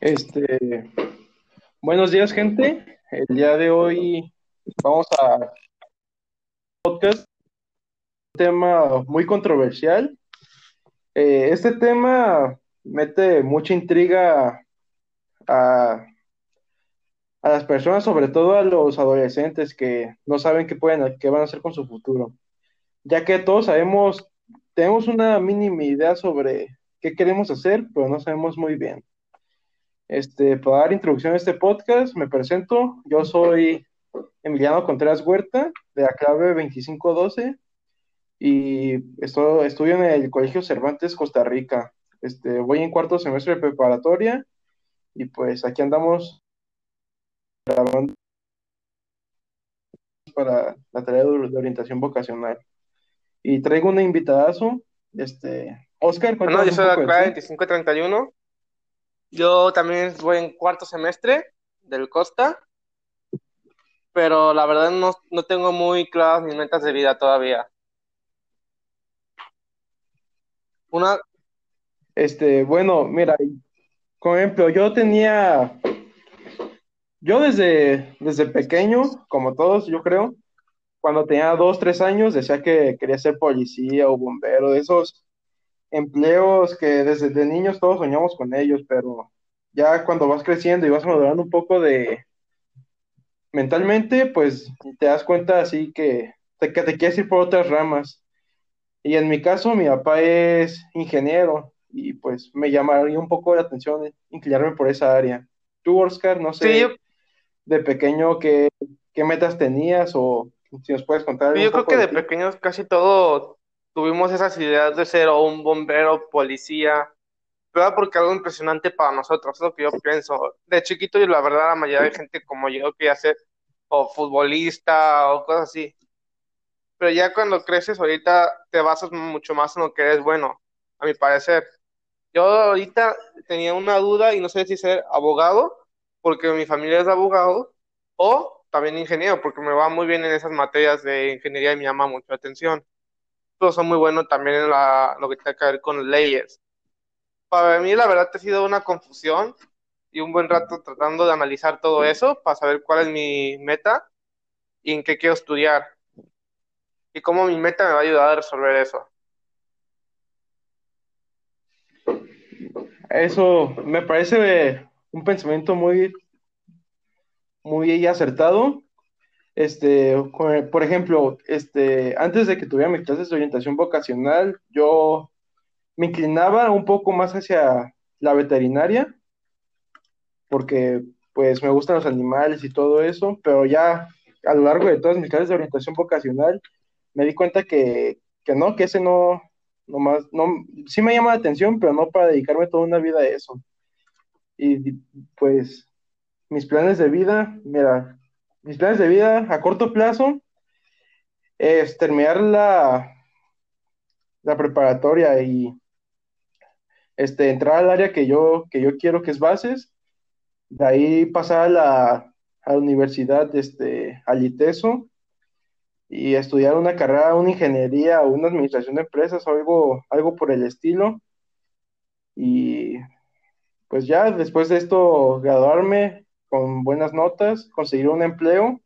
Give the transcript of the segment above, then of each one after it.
Este, buenos días, gente. El día de hoy vamos a podcast un tema muy controversial. Eh, este tema mete mucha intriga a, a las personas, sobre todo a los adolescentes que no saben qué pueden, qué van a hacer con su futuro, ya que todos sabemos, tenemos una mínima idea sobre qué queremos hacer, pero no sabemos muy bien. Este, para dar introducción a este podcast, me presento. Yo soy Emiliano Contreras Huerta, de la clave 2512, y estoy, estudio en el Colegio Cervantes, Costa Rica. Este, voy en cuarto semestre de preparatoria, y pues aquí andamos grabando para la tarea de, orientación vocacional. Y traigo un invitadazo, este, Oscar. Bueno, yo soy de la clave 2531 yo también voy en cuarto semestre del Costa, pero la verdad no, no tengo muy claras mis metas de vida todavía. Una. Este, bueno, mira, por ejemplo, yo tenía. Yo desde, desde pequeño, como todos, yo creo, cuando tenía dos, tres años, decía que quería ser policía o bombero, de esos empleos que desde de niños todos soñamos con ellos, pero ya cuando vas creciendo y vas madurando un poco de mentalmente, pues te das cuenta así que te, que te quieres ir por otras ramas. Y en mi caso, mi papá es ingeniero y pues me llamaría un poco la atención inclinarme por esa área. Tú, Oscar, no sé, de pequeño, ¿qué, ¿qué, metas tenías o si nos puedes contar? yo creo que de, de pequeños casi todos tuvimos esas ideas de ser un bombero, policía, pero porque algo impresionante para nosotros, es lo que yo pienso. De chiquito, y la verdad, la mayoría de gente como yo quería ser o futbolista o cosas así. Pero ya cuando creces, ahorita te basas mucho más en lo que eres bueno, a mi parecer. Yo ahorita tenía una duda y no sé si ser abogado, porque mi familia es abogado, o también ingeniero, porque me va muy bien en esas materias de ingeniería y me llama mucho la atención pero son muy buenos también en la, lo que tiene que ver con leyes. Para mí, la verdad, ha sido una confusión y un buen rato tratando de analizar todo eso para saber cuál es mi meta y en qué quiero estudiar. Y cómo mi meta me va a ayudar a resolver eso. Eso me parece un pensamiento muy, muy acertado este, por ejemplo, este, antes de que tuviera mis clases de orientación vocacional, yo me inclinaba un poco más hacia la veterinaria, porque pues me gustan los animales y todo eso, pero ya a lo largo de todas mis clases de orientación vocacional me di cuenta que, que no, que ese no, no más, no, sí me llama la atención, pero no para dedicarme toda una vida a eso. Y pues mis planes de vida, mira, mis planes de vida a corto plazo es terminar la, la preparatoria y este, entrar al área que yo, que yo quiero, que es bases, de ahí pasar a la, a la universidad, este, al ITESO, y estudiar una carrera, una ingeniería o una administración de empresas o algo, algo por el estilo. Y pues ya después de esto, graduarme, con buenas notas, conseguir un empleo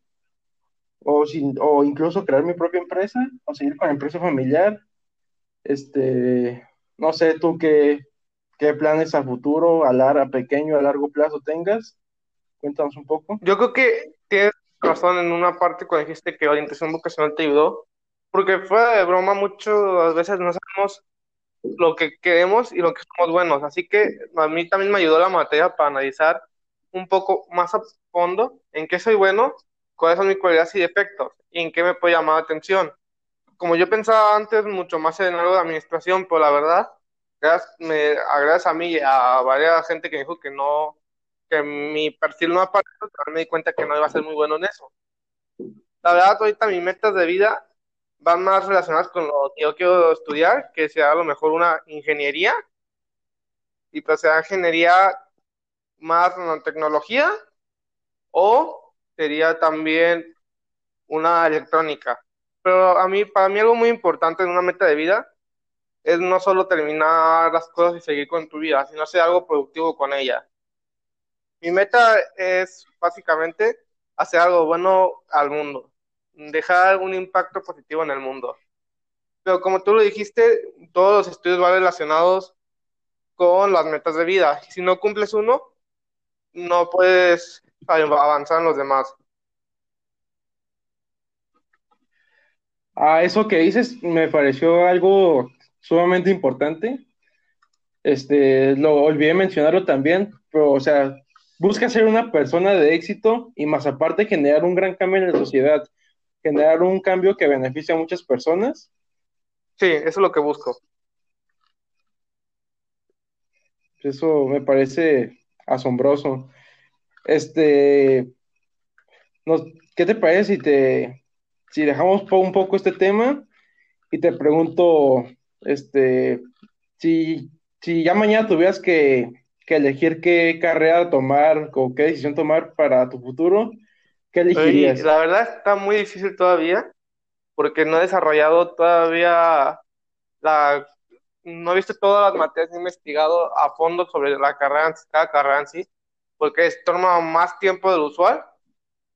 o, sin, o incluso crear mi propia empresa o seguir con empresa familiar. Este, no sé tú qué, qué planes a futuro, a, largo, a pequeño, a largo plazo tengas. Cuéntanos un poco. Yo creo que tienes razón en una parte cuando dijiste que orientación vocacional te ayudó, porque fuera de broma muchas veces no sabemos lo que queremos y lo que somos buenos, así que a mí también me ayudó la materia para analizar un poco más a fondo en qué soy bueno, cuáles son mis cualidades y defectos y en qué me puede llamar la atención. Como yo pensaba antes mucho más en algo de administración, pero la verdad, gracias, me, gracias a mí y a varias gente que me dijo que no, que mi perfil no aparece, me di cuenta que no iba a ser muy bueno en eso. La verdad, ahorita mis metas de vida van más relacionadas con lo que yo quiero estudiar, que sea a lo mejor una ingeniería, y pues sea ingeniería más nanotecnología o sería también una electrónica. Pero a mí, para mí algo muy importante en una meta de vida es no solo terminar las cosas y seguir con tu vida, sino hacer algo productivo con ella. Mi meta es básicamente hacer algo bueno al mundo, dejar un impacto positivo en el mundo. Pero como tú lo dijiste, todos los estudios van relacionados con las metas de vida. Si no cumples uno, no puedes avanzar en los demás. A eso que dices me pareció algo sumamente importante. Este, lo olvidé mencionarlo también, pero, o sea, busca ser una persona de éxito y más aparte generar un gran cambio en la sociedad, generar un cambio que beneficie a muchas personas. Sí, eso es lo que busco. Eso me parece asombroso. Este, ¿qué te parece si te si dejamos un poco este tema y te pregunto, este, si, si ya mañana tuvieras que, elegir qué carrera tomar o qué decisión tomar para tu futuro, ¿qué elegirías? la verdad está muy difícil todavía porque no he desarrollado todavía la no he visto todas las materias, he investigado a fondo sobre la carrera, cada carrera en sí, porque es, toma más tiempo del usual,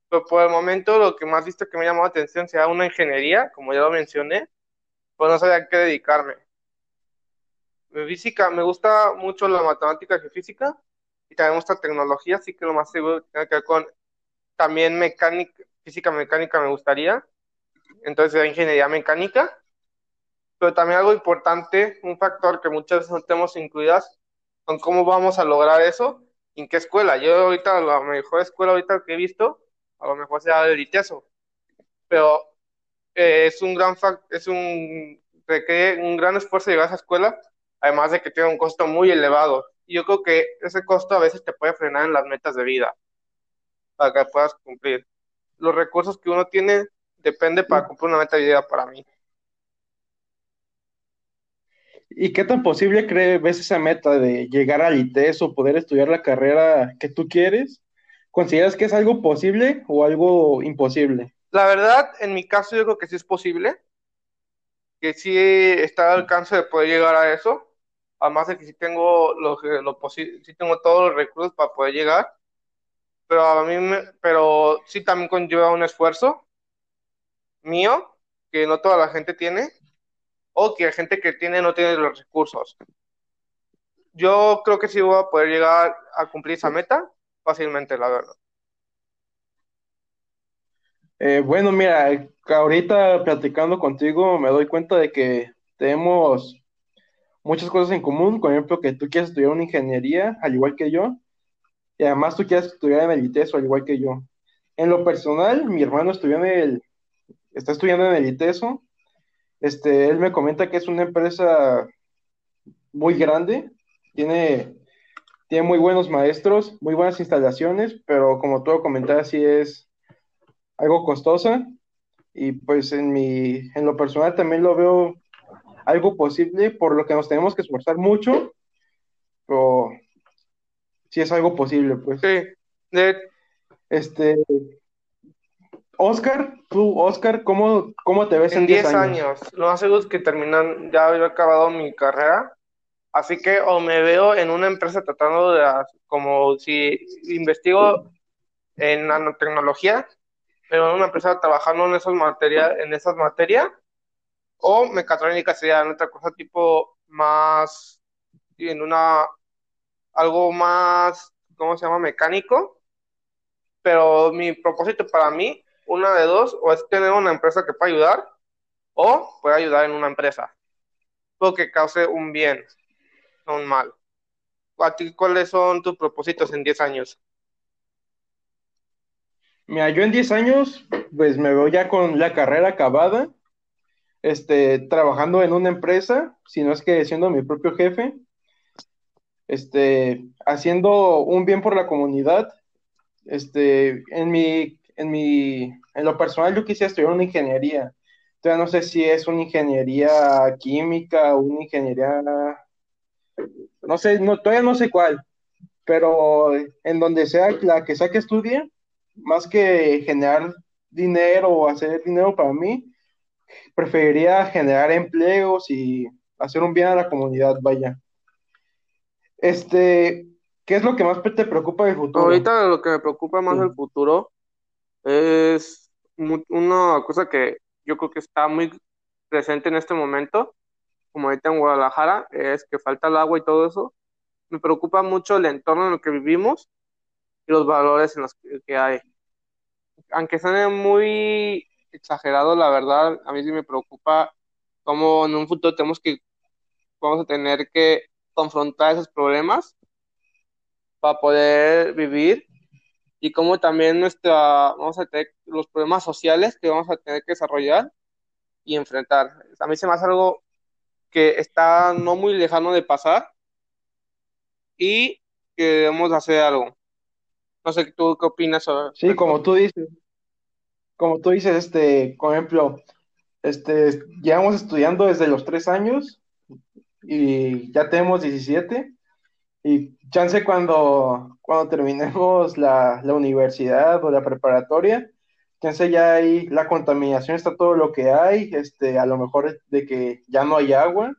pero por el momento lo que más visto que me llamado la atención sea una ingeniería, como ya lo mencioné, pues no sabía a qué dedicarme. Física, me gusta mucho la matemática y física, y también me gusta tecnología, así que lo más seguro tiene que ver con también mecánica, física mecánica me gustaría, entonces ingeniería mecánica, pero también algo importante, un factor que muchas veces no tenemos incluidas, con cómo vamos a lograr eso, en qué escuela. Yo ahorita, la mejor escuela ahorita que he visto, a lo mejor sea el ITESO, pero eh, es un gran es un requiere un gran esfuerzo llegar a esa escuela, además de que tiene un costo muy elevado. Y yo creo que ese costo a veces te puede frenar en las metas de vida para que puedas cumplir. Los recursos que uno tiene depende para cumplir una meta de vida para mí. ¿Y qué tan posible crees ves esa meta de llegar al ITES o poder estudiar la carrera que tú quieres? ¿Consideras que es algo posible o algo imposible? La verdad, en mi caso yo creo que sí es posible, que sí está al alcance de poder llegar a eso, además de que sí tengo, lo, sí tengo todos los recursos para poder llegar, pero a mí pero sí también conlleva un esfuerzo mío que no toda la gente tiene o que la gente que tiene no tiene los recursos. Yo creo que sí voy a poder llegar a cumplir esa meta fácilmente, la verdad. Eh, bueno, mira, ahorita platicando contigo me doy cuenta de que tenemos muchas cosas en común. Por ejemplo, que tú quieres estudiar una ingeniería, al igual que yo, y además tú quieres estudiar en el ITESO, al igual que yo. En lo personal, mi hermano estudió en el, está estudiando en el ITESO este, él me comenta que es una empresa muy grande, tiene, tiene muy buenos maestros, muy buenas instalaciones, pero como tú comentabas, sí es algo costosa. Y pues en mi, en lo personal también lo veo algo posible, por lo que nos tenemos que esforzar mucho, pero sí es algo posible, pues. Sí. De... Este, Oscar, tú, Oscar, ¿cómo, cómo te ves en 10 años? Lo más seguro es que terminan, ya he acabado mi carrera, así que o me veo en una empresa tratando de, como si investigo en nanotecnología, pero en una empresa trabajando en esas materias, en esas materias, o mecatrónica sería en otra cosa tipo más, en una, algo más, ¿cómo se llama? Mecánico, pero mi propósito para mí una de dos, o es tener una empresa que pueda ayudar, o puede ayudar en una empresa, o que cause un bien, no un mal. ¿A ti cuáles son tus propósitos en 10 años? Mira, yo en 10 años, pues me veo ya con la carrera acabada, este, trabajando en una empresa, si no es que siendo mi propio jefe, este, haciendo un bien por la comunidad, este, en mi en mi, en lo personal yo quisiera estudiar una ingeniería. Todavía no sé si es una ingeniería química o una ingeniería, no sé, no, todavía no sé cuál, pero en donde sea la que sea que estudie, más que generar dinero o hacer dinero para mí, preferiría generar empleos y hacer un bien a la comunidad, vaya. Este, ¿qué es lo que más te preocupa del futuro? Ahorita lo que me preocupa más del futuro es una cosa que yo creo que está muy presente en este momento, como ahorita en Guadalajara, es que falta el agua y todo eso. Me preocupa mucho el entorno en el que vivimos y los valores en los que hay. Aunque suene muy exagerado, la verdad, a mí sí me preocupa cómo en un futuro tenemos que, vamos a tener que confrontar esos problemas para poder vivir y cómo también nuestra, vamos a tener los problemas sociales que vamos a tener que desarrollar y enfrentar. A mí se me hace algo que está no muy lejano de pasar y que debemos hacer algo. No sé, ¿tú qué opinas sobre Sí, como tú dices, como tú dices, este, por ejemplo, este, llevamos estudiando desde los tres años y ya tenemos 17 y chance cuando, cuando terminemos la, la universidad o la preparatoria, chance ya ahí la contaminación está todo lo que hay, este, a lo mejor de que ya no hay agua,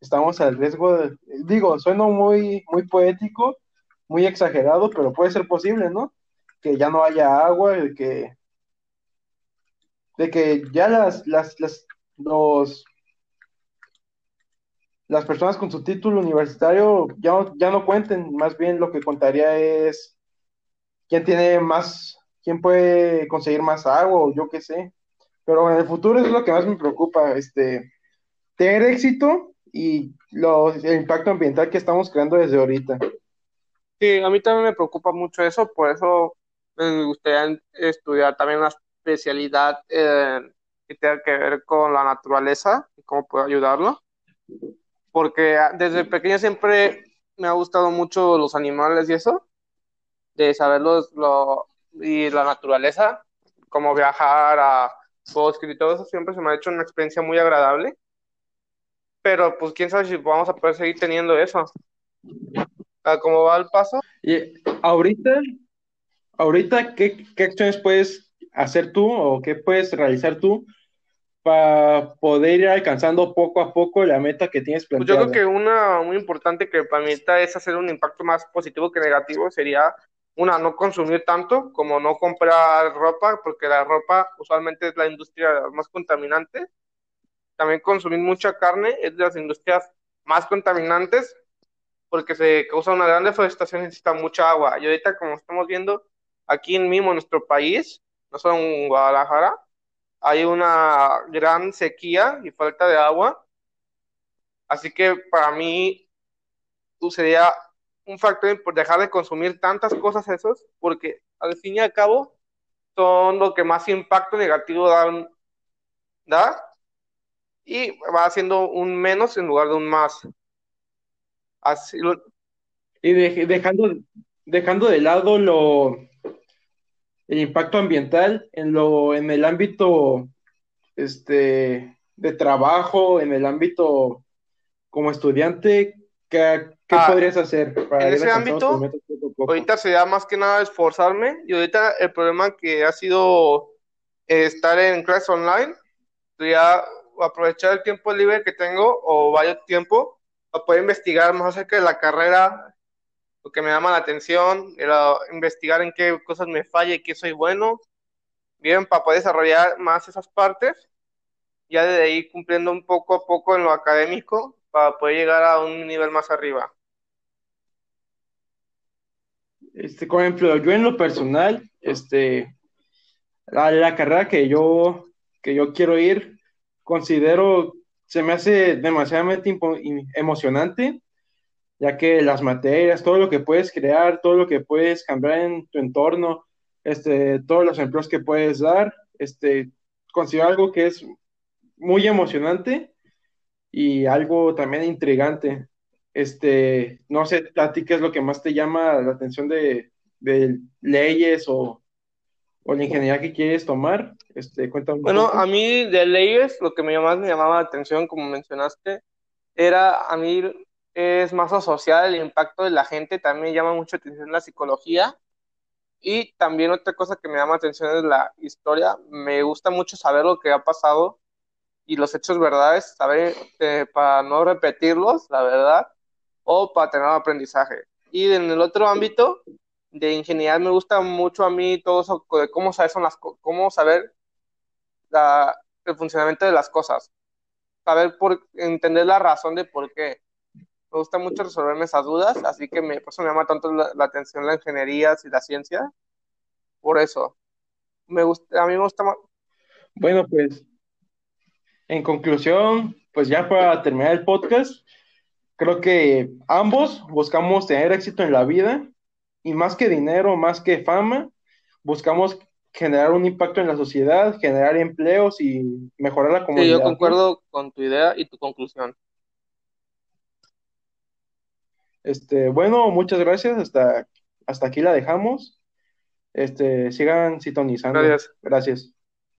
estamos al riesgo de, digo, suena muy, muy poético, muy exagerado, pero puede ser posible, ¿no? Que ya no haya agua, de que, de que ya las, las, las, los, las personas con su título universitario ya no, ya no cuenten, más bien lo que contaría es quién tiene más, quién puede conseguir más agua o yo qué sé. Pero en el futuro es lo que más me preocupa, este, tener éxito y el impacto ambiental que estamos creando desde ahorita. Sí, a mí también me preocupa mucho eso, por eso me gustaría estudiar también una especialidad eh, que tenga que ver con la naturaleza y cómo puedo ayudarlo, porque desde pequeño siempre me ha gustado mucho los animales y eso, de saberlos lo, y la naturaleza, como viajar a bosques y todo eso, siempre se me ha hecho una experiencia muy agradable pero pues quién sabe si vamos a poder seguir teniendo eso. ¿Cómo va el paso? Y ahorita, ahorita, ¿qué, ¿qué acciones puedes hacer tú o qué puedes realizar tú para poder ir alcanzando poco a poco la meta que tienes planteada? Pues yo creo que una muy importante que para mí es hacer un impacto más positivo que negativo sería una, no consumir tanto, como no comprar ropa, porque la ropa usualmente es la industria más contaminante también consumir mucha carne es de las industrias más contaminantes porque se causa una gran deforestación y necesita mucha agua. Y ahorita, como estamos viendo, aquí mismo en nuestro país, no solo en Guadalajara, hay una gran sequía y falta de agua. Así que para mí sería un factor por dejar de consumir tantas cosas esos, porque al fin y al cabo son lo que más impacto negativo dan, da y va haciendo un menos en lugar de un más. Así Y dejando, dejando de lado lo el impacto ambiental en lo en el ámbito este de trabajo, en el ámbito como estudiante, ¿qué, ah, podrías hacer para en ese ámbito? Ahorita sería más que nada esforzarme y ahorita el problema que ha sido estar en clase online, ya aprovechar el tiempo libre que tengo o vaya tiempo para poder investigar más acerca de la carrera, lo que me llama la atención, investigar en qué cosas me falla y qué soy bueno, bien, para poder desarrollar más esas partes, ya de ahí cumpliendo un poco a poco en lo académico para poder llegar a un nivel más arriba. Este, por ejemplo, yo en lo personal, este, la, la carrera que yo, que yo quiero ir considero, se me hace demasiadamente emocionante, ya que las materias, todo lo que puedes crear, todo lo que puedes cambiar en tu entorno, este, todos los empleos que puedes dar, este, considero algo que es muy emocionante y algo también intrigante. Este, no sé, a ti qué es lo que más te llama la atención de, de leyes o, o la ingeniería que quieres tomar. Este, cuéntame. Bueno, a mí de leyes, lo que me más me llamaba la atención, como mencionaste, era a mí es más asociado el impacto de la gente, también llama mucho atención la psicología. Y también otra cosa que me llama atención es la historia. Me gusta mucho saber lo que ha pasado y los hechos verdades, saber eh, para no repetirlos, la verdad, o para tener un aprendizaje. Y en el otro ámbito de ingeniería me gusta mucho a mí todo eso de cómo saber, cómo saber el funcionamiento de las cosas. Saber por, entender la razón de por qué. Me gusta mucho resolverme esas dudas, así que me, por eso me llama tanto la, la atención la ingeniería y la ciencia. Por eso. Me gusta, a mí me gusta más. Bueno, pues, en conclusión, pues ya para terminar el podcast, creo que ambos buscamos tener éxito en la vida y más que dinero, más que fama, buscamos generar un impacto en la sociedad, generar empleos y mejorar la comunidad. Sí, yo concuerdo con tu idea y tu conclusión. Este, bueno, muchas gracias. Hasta, hasta aquí la dejamos. Este, sigan sintonizando. Gracias. Gracias.